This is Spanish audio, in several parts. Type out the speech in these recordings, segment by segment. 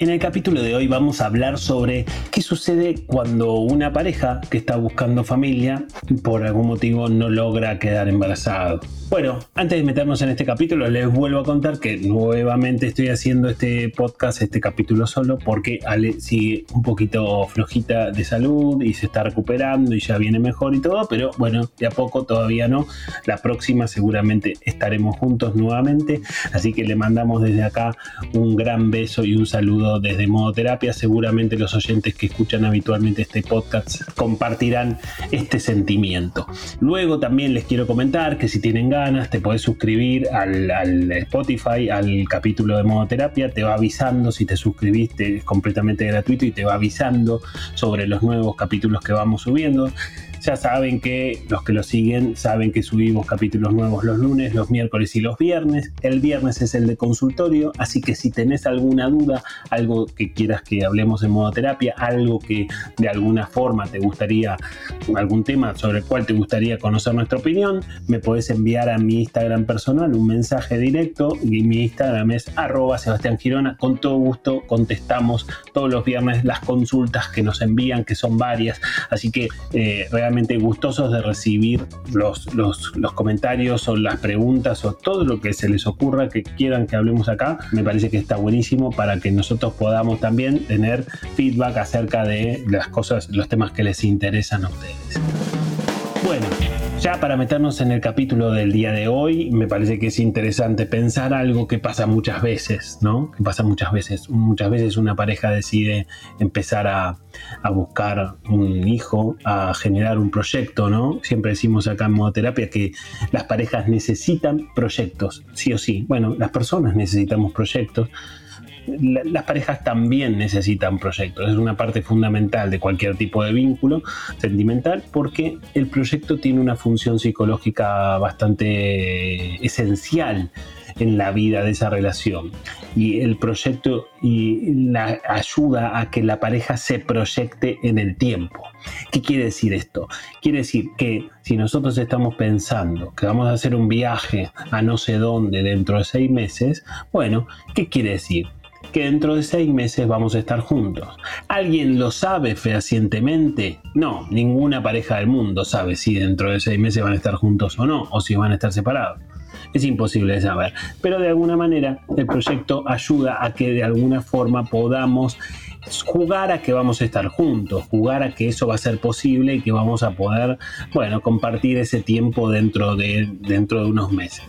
En el capítulo de hoy vamos a hablar sobre qué sucede cuando una pareja que está buscando familia por algún motivo no logra quedar embarazado. Bueno, antes de meternos en este capítulo, les vuelvo a contar que nuevamente estoy haciendo este podcast, este capítulo solo, porque Ale sigue un poquito flojita de salud y se está recuperando y ya viene mejor y todo, pero bueno, de a poco todavía no. La próxima seguramente estaremos juntos nuevamente, así que le mandamos desde acá un gran beso y un saludo desde Modo Terapia. Seguramente los oyentes que escuchan habitualmente este podcast compartirán este sentimiento. Luego también les quiero comentar que si tienen ganas, te puedes suscribir al, Spotify, al capítulo de modoterapia, te va avisando si te suscribiste, es completamente gratuito y te va avisando sobre los nuevos capítulos que vamos subiendo. Ya saben que los que lo siguen saben que subimos capítulos nuevos los lunes, los miércoles y los viernes. El viernes es el de consultorio, así que si tenés alguna duda, algo que quieras que hablemos en modo terapia, algo que de alguna forma te gustaría, algún tema sobre el cual te gustaría conocer nuestra opinión, me puedes enviar a mi Instagram personal un mensaje directo y mi Instagram es arroba Sebastián Girona. Con todo gusto contestamos todos los viernes las consultas que nos envían, que son varias, así que eh, realmente gustosos de recibir los, los, los, comentarios o las preguntas o todo lo que se les ocurra que quieran que hablemos acá. Me parece que está buenísimo para que nosotros podamos también tener feedback acerca de las cosas, los temas que les interesan a ustedes. Bueno, ya para meternos en el capítulo del día de hoy, me parece que es interesante pensar algo que pasa muchas veces, ¿no? Que pasa muchas veces. Muchas veces una pareja decide empezar a, buscar un hijo, a generar un proyecto, ¿no? Siempre decimos acá en modoterapia que las parejas necesitan proyectos, sí o sí. Bueno, las personas necesitamos proyectos las parejas también necesitan proyectos. Es una parte fundamental de cualquier tipo de vínculo sentimental porque el proyecto tiene una función psicológica bastante esencial en la vida de esa relación. Y el proyecto y la ayuda a que la pareja se proyecte en el tiempo. ¿Qué quiere decir esto? Quiere decir que si nosotros estamos pensando que vamos a hacer un viaje a no sé dónde dentro de seis meses, bueno, ¿qué quiere decir? Que dentro de seis meses vamos a estar juntos. ¿Alguien lo sabe fehacientemente? No, ninguna pareja del mundo sabe si dentro de seis meses van a estar juntos o no, o si van a estar separados. Es imposible de saber, pero de alguna manera el proyecto ayuda a que de alguna forma podamos jugar a que vamos a estar juntos, jugar a que eso va a ser posible y que vamos a poder, bueno, compartir ese tiempo dentro de, dentro de unos meses.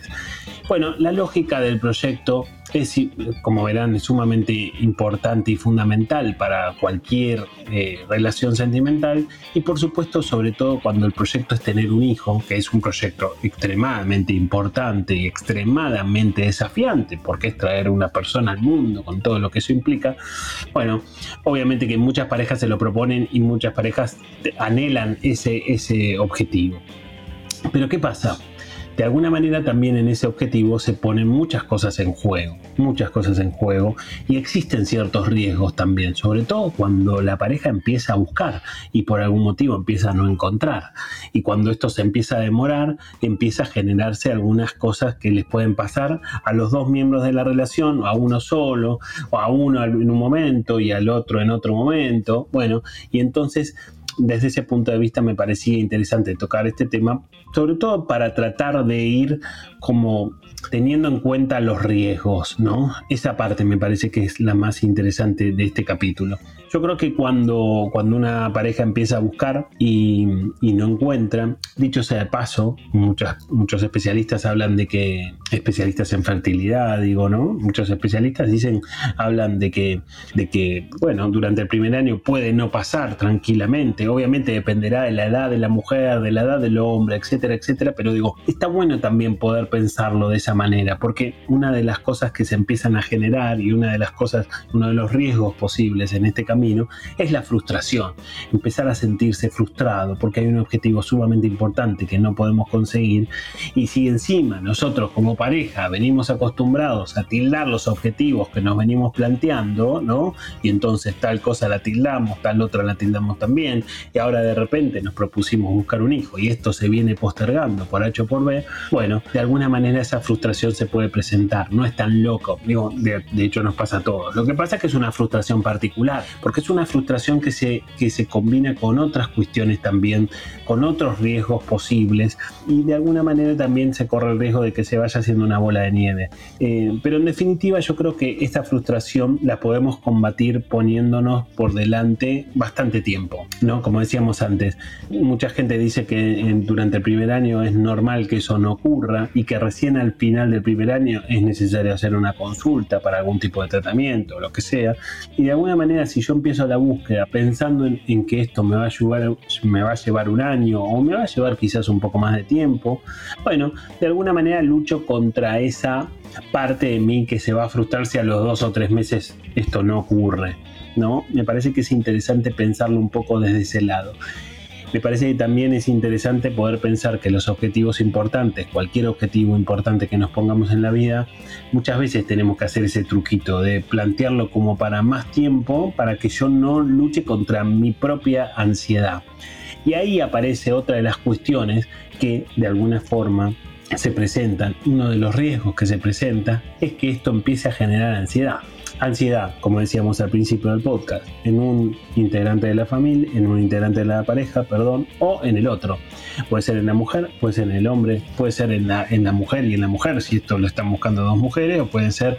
Bueno, la lógica del proyecto es, como verán, sumamente importante y fundamental para cualquier eh, relación sentimental y por supuesto, sobre todo cuando el proyecto es tener un hijo, que es un proyecto extremadamente importante y extremadamente desafiante, porque es traer una persona al mundo con todo lo que eso implica. Bueno, obviamente que muchas parejas se lo proponen y muchas parejas anhelan ese, ese objetivo. Pero ¿qué pasa? De alguna manera también en ese objetivo se ponen muchas cosas en juego, muchas cosas en juego y existen ciertos riesgos también, sobre todo cuando la pareja empieza a buscar y por algún motivo empieza a no encontrar. Y cuando esto se empieza a demorar, empieza a generarse algunas cosas que les pueden pasar a los dos miembros de la relación, a uno solo, o a uno en un momento y al otro en otro momento. Bueno, y entonces desde ese punto de vista me parecía interesante tocar este tema, sobre todo para tratar de ir como teniendo en cuenta los riesgos, ¿no? Esa parte me parece que es la más interesante de este capítulo. Yo creo que cuando, cuando una pareja empieza a buscar y, no encuentra, dicho sea de paso, muchos especialistas hablan de que, especialistas en fertilidad, digo, ¿no? Muchos especialistas dicen, hablan de que, de que, bueno, durante el primer año puede no pasar tranquilamente, obviamente dependerá de la edad de la mujer, de la edad del hombre, etcétera, etcétera, pero digo, está bueno también poder pensarlo de esa manera, porque una de las cosas que se empiezan a generar y una de las cosas, uno de los riesgos posibles en este camino es la frustración, empezar a sentirse frustrado porque hay un objetivo sumamente importante que no podemos conseguir y si encima nosotros como pareja venimos acostumbrados a tildar los objetivos que nos venimos planteando, ¿no? Y entonces tal cosa la tildamos, tal otra la tildamos también y ahora de repente nos propusimos buscar un hijo y esto se viene postergando por H o por B, bueno, de alguna manera esa frustración se puede presentar, no es tan loco, digo, de, hecho nos pasa a todos. Lo que pasa es que es una frustración particular, porque es una frustración que se, que se combina con otras cuestiones también, con otros riesgos posibles y de alguna manera también se corre el riesgo de que se vaya haciendo una bola de nieve. Eh, pero en definitiva yo creo que esta frustración la podemos combatir poniéndonos por delante bastante tiempo, ¿no? Como decíamos antes, mucha gente dice que durante el primer año es normal que eso no ocurra y que recién al final del primer año es necesario hacer una consulta para algún tipo de tratamiento o lo que sea. Y de alguna manera si yo empiezo la búsqueda pensando en, que esto me va, a ayudar, me va a llevar un año o me va a llevar quizás un poco más de tiempo, bueno, de alguna manera lucho contra esa parte de mí que se va a frustrar si a los dos o tres meses esto no ocurre. ¿no? Me parece que es interesante pensarlo un poco desde ese lado. Me parece que también es interesante poder pensar que los objetivos importantes, cualquier objetivo importante que nos pongamos en la vida, muchas veces tenemos que hacer ese truquito de plantearlo como para más tiempo, para que yo no luche contra mi propia ansiedad. Y ahí aparece otra de las cuestiones que de alguna forma se presentan. Uno de los riesgos que se presenta es que esto empiece a generar ansiedad ansiedad, como decíamos al principio del podcast, en un integrante de la familia, en un integrante de la pareja, perdón, o en el otro. Puede ser en la mujer, puede ser en el hombre, puede ser en la, en la mujer y en la mujer, si esto lo están buscando dos mujeres, o puede ser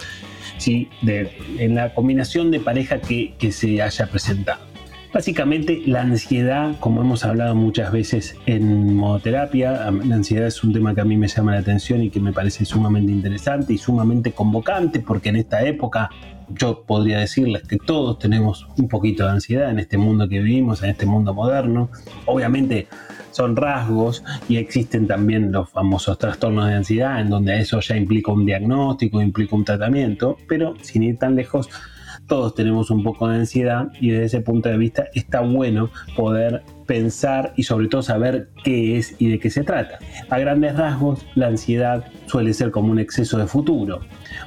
si de, en la combinación de pareja que, que se haya presentado. Básicamente la ansiedad, como hemos hablado muchas veces en modoterapia, la ansiedad es un tema que a mí me llama la atención y que me parece sumamente interesante y sumamente convocante porque en esta época yo podría decirles que todos tenemos un poquito de ansiedad en este mundo que vivimos, en este mundo moderno. Obviamente son rasgos y existen también los famosos trastornos de ansiedad en donde eso ya implica un diagnóstico, implica un tratamiento, pero sin ir tan lejos, todos tenemos un poco de ansiedad y desde ese punto de vista está bueno poder pensar y sobre todo saber qué es y de qué se trata. A grandes rasgos, la ansiedad suele ser como un exceso de futuro.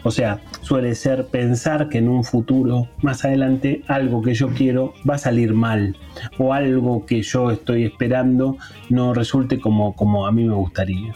O sea, suele ser pensar que en un futuro más adelante algo que yo quiero va a salir mal o algo que yo estoy esperando no resulte como, como a mí me gustaría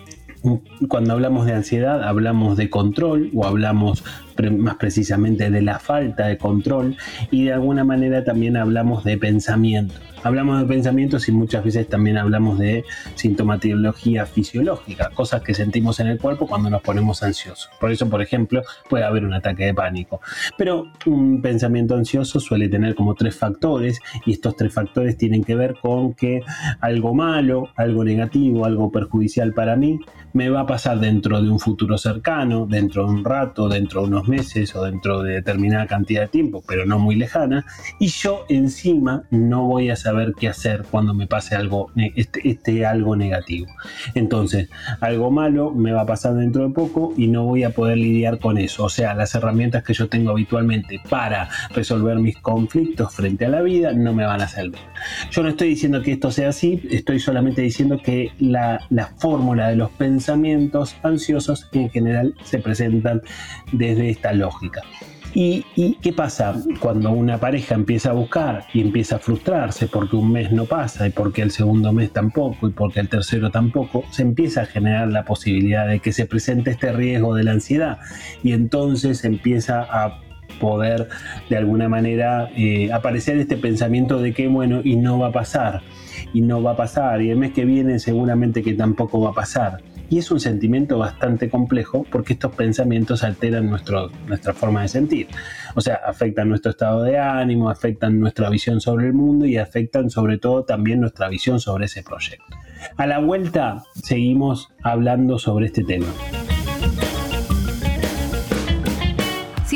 cuando hablamos de ansiedad hablamos de control o hablamos más precisamente de la falta de control y de alguna manera también hablamos de pensamiento. Hablamos de pensamientos y muchas veces también hablamos de sintomatología fisiológica, cosas que sentimos en el cuerpo cuando nos ponemos ansiosos. Por eso, por ejemplo, puede haber un ataque de pánico. Pero un pensamiento ansioso suele tener como tres factores y estos tres factores tienen que ver con que algo malo, algo negativo, algo perjudicial para mí me va a pasar dentro de un futuro cercano, dentro de un rato, dentro de unos meses o dentro de determinada cantidad de tiempo, pero no muy lejana, y yo encima no voy a saber qué hacer cuando me pase algo, este, este, algo negativo. Entonces, algo malo me va a pasar dentro de poco y no voy a poder lidiar con eso. O sea, las herramientas que yo tengo habitualmente para resolver mis conflictos frente a la vida no me van a servir. Yo no estoy diciendo que esto sea así, estoy solamente diciendo que la, la fórmula de los pensamientos ansiosos en general se presentan desde esta lógica. ¿Y, qué pasa cuando una pareja empieza a buscar y empieza a frustrarse porque un mes no pasa y porque el segundo mes tampoco y porque el tercero tampoco? Se empieza a generar la posibilidad de que se presente este riesgo de la ansiedad y entonces empieza a poder de alguna manera eh, aparecer este pensamiento de que bueno y no va a pasar y no va a pasar y el mes que viene seguramente que tampoco va a pasar y es un sentimiento bastante complejo porque estos pensamientos alteran nuestro, nuestra forma de sentir. O sea, afectan nuestro estado de ánimo, afectan nuestra visión sobre el mundo y afectan sobre todo también nuestra visión sobre ese proyecto. A la vuelta seguimos hablando sobre este tema.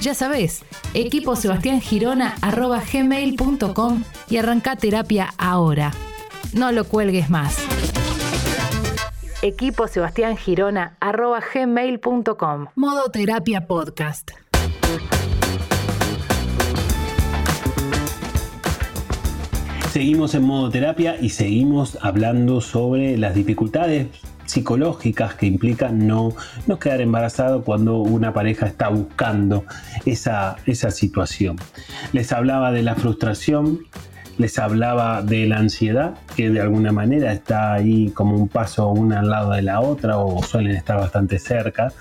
Ya sabes, equiposebastiangirona.gmail.com y arranca terapia ahora. No lo cuelgues más. equiposebastiangirona.gmail.com Modo Terapia Podcast. Seguimos en modo terapia y seguimos hablando sobre las dificultades psicológicas que implican no, no quedar embarazado cuando una pareja está buscando esa, esa situación. Les hablaba de la frustración, les hablaba de la ansiedad, que de alguna manera está ahí como un paso una al lado de la otra o suelen estar bastante cerca.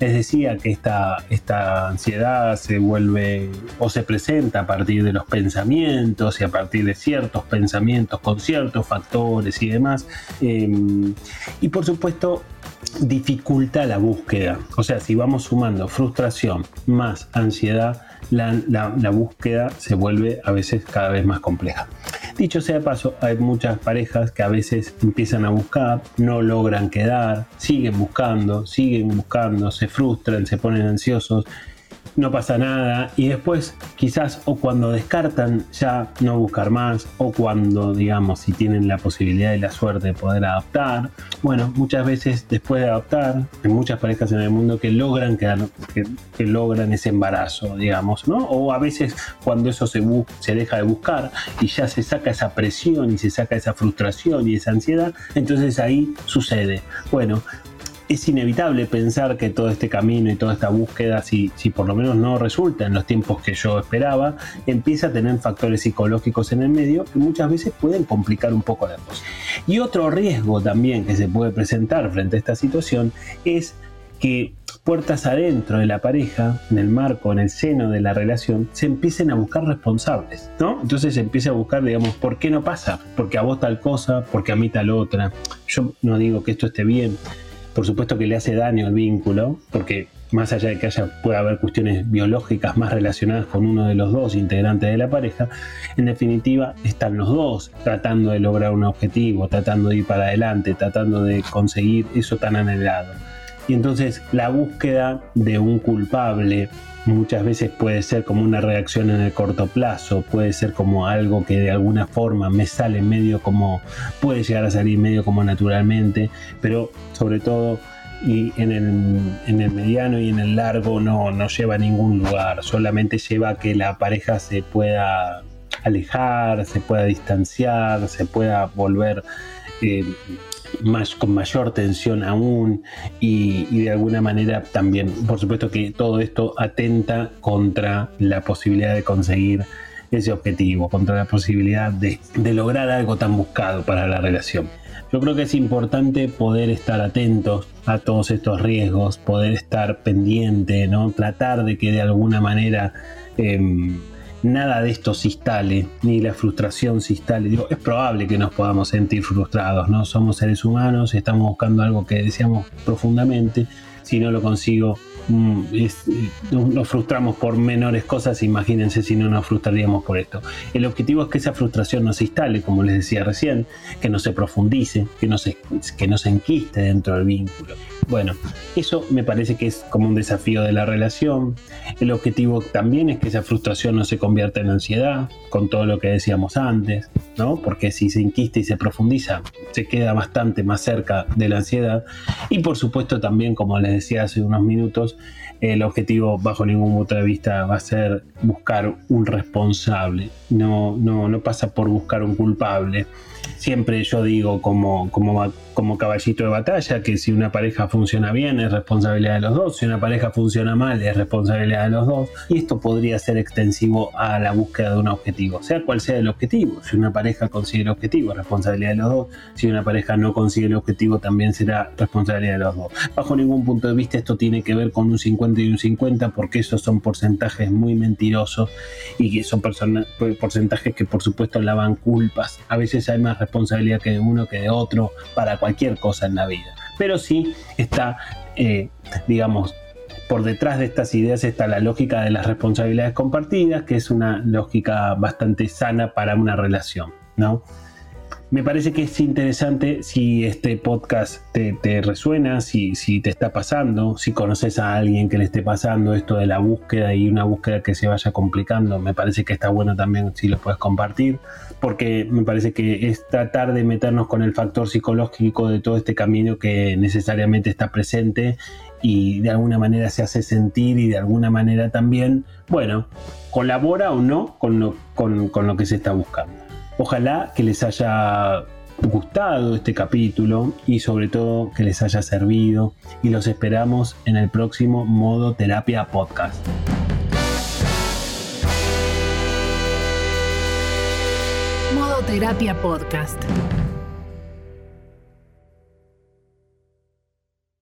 Les decía que esta, esta ansiedad se vuelve o se presenta a partir de los pensamientos y a partir de ciertos pensamientos con ciertos factores y demás. Em, y por supuesto dificulta la búsqueda. O sea, si vamos sumando frustración más ansiedad, la, búsqueda se vuelve a veces cada vez más compleja. Dicho sea de paso, hay muchas parejas que a veces empiezan a buscar, no logran quedar, siguen buscando, siguen buscando, se frustran, se ponen ansiosos no pasa nada y después quizás o cuando descartan ya no buscar más o cuando digamos si tienen la posibilidad y la suerte de poder adoptar bueno muchas veces después de adoptar hay muchas parejas en el mundo que logran quedar que, logran ese embarazo digamos no o a veces cuando eso se, se deja de buscar y ya se saca esa presión y se saca esa frustración y esa ansiedad entonces ahí sucede. Bueno es inevitable pensar que todo este camino y toda esta búsqueda, si, si por lo menos no resulta en los tiempos que yo esperaba, empieza a tener factores psicológicos en el medio que muchas veces pueden complicar un poco la cosa. Y otro riesgo también que se puede presentar frente a esta situación es que puertas adentro de la pareja, en el marco, en el seno de la relación, se empiecen a buscar responsables, ¿no? Entonces se empieza a buscar, digamos, ¿por qué no pasa? Porque a vos tal cosa, porque a mí tal otra. Yo no digo que esto esté bien, por supuesto que le hace daño al vínculo, porque más allá de que haya, pueda haber cuestiones biológicas más relacionadas con uno de los dos integrantes de la pareja, en definitiva están los dos tratando de lograr un objetivo, tratando de ir para adelante, tratando de conseguir eso tan anhelado. Y entonces la búsqueda de un culpable muchas veces puede ser como una reacción en el corto plazo, puede ser como algo que de alguna forma me sale medio como, puede llegar a salir medio como naturalmente, pero sobre todo y en el, mediano y en el largo no, no lleva a ningún lugar, solamente lleva a que la pareja se pueda alejar, se pueda distanciar, se pueda volver eh, más, con mayor tensión aún y, de alguna manera también, por supuesto que todo esto atenta contra la posibilidad de conseguir ese objetivo, contra la posibilidad de, lograr algo tan buscado para la relación. Yo creo que es importante poder estar atentos a todos estos riesgos, poder estar pendiente, ¿no? tratar de que de alguna manera em, nada de esto se instale, ni la frustración se instale. Es probable que nos podamos sentir frustrados, ¿no? Somos seres humanos, estamos buscando algo que deseamos profundamente. Si no lo consigo, Mm, eh, nos frustramos por menores cosas, imagínense si no nos frustraríamos por esto. El objetivo es que esa frustración no se instale, como les decía recién, que no se profundice, que no se, que no se enquiste dentro del vínculo. Bueno, eso me parece que es como un desafío de la relación. El objetivo también es que esa frustración no se convierta en ansiedad, con todo lo que decíamos antes, ¿no? Porque si se inquiste y se profundiza, se queda bastante más cerca de la ansiedad. Y por supuesto también, como les decía hace unos minutos, el objetivo bajo ningún punto de vista va a ser buscar un responsable. No, no, no pasa por buscar un culpable siempre yo digo como, como, como caballito de batalla que si una pareja funciona bien es responsabilidad de los dos, si una pareja funciona mal es responsabilidad de los dos y esto podría ser extensivo a la búsqueda de un objetivo, sea cual sea el objetivo. Si una pareja consigue el objetivo, es responsabilidad de los dos, si una pareja no consigue el objetivo también será responsabilidad de los dos. Bajo ningún punto de vista esto tiene que ver con un 50 y un 50 porque esos son porcentajes muy mentirosos y que son porcentajes que por supuesto lavan culpas. A veces hay más responsabilidad que de uno que de otro para cualquier cosa en la vida. pero sí está, eh, digamos, por detrás de estas ideas está la lógica de las responsabilidades compartidas, que es una lógica bastante sana para una relación, ¿no? Me parece que es interesante si este podcast te, resuena, si, te está pasando, si conoces a alguien que le esté pasando esto de la búsqueda y una búsqueda que se vaya complicando, me parece que está bueno también si lo puedes compartir, porque me parece que es tratar de meternos con el factor psicológico de todo este camino que necesariamente está presente y de alguna manera se hace sentir y de alguna manera también, bueno, colabora o no con lo que se está buscando. Ojalá que les haya gustado este capítulo y sobre todo que les haya servido y los esperamos en el próximo Modo Terapia Podcast. Modo Terapia Podcast.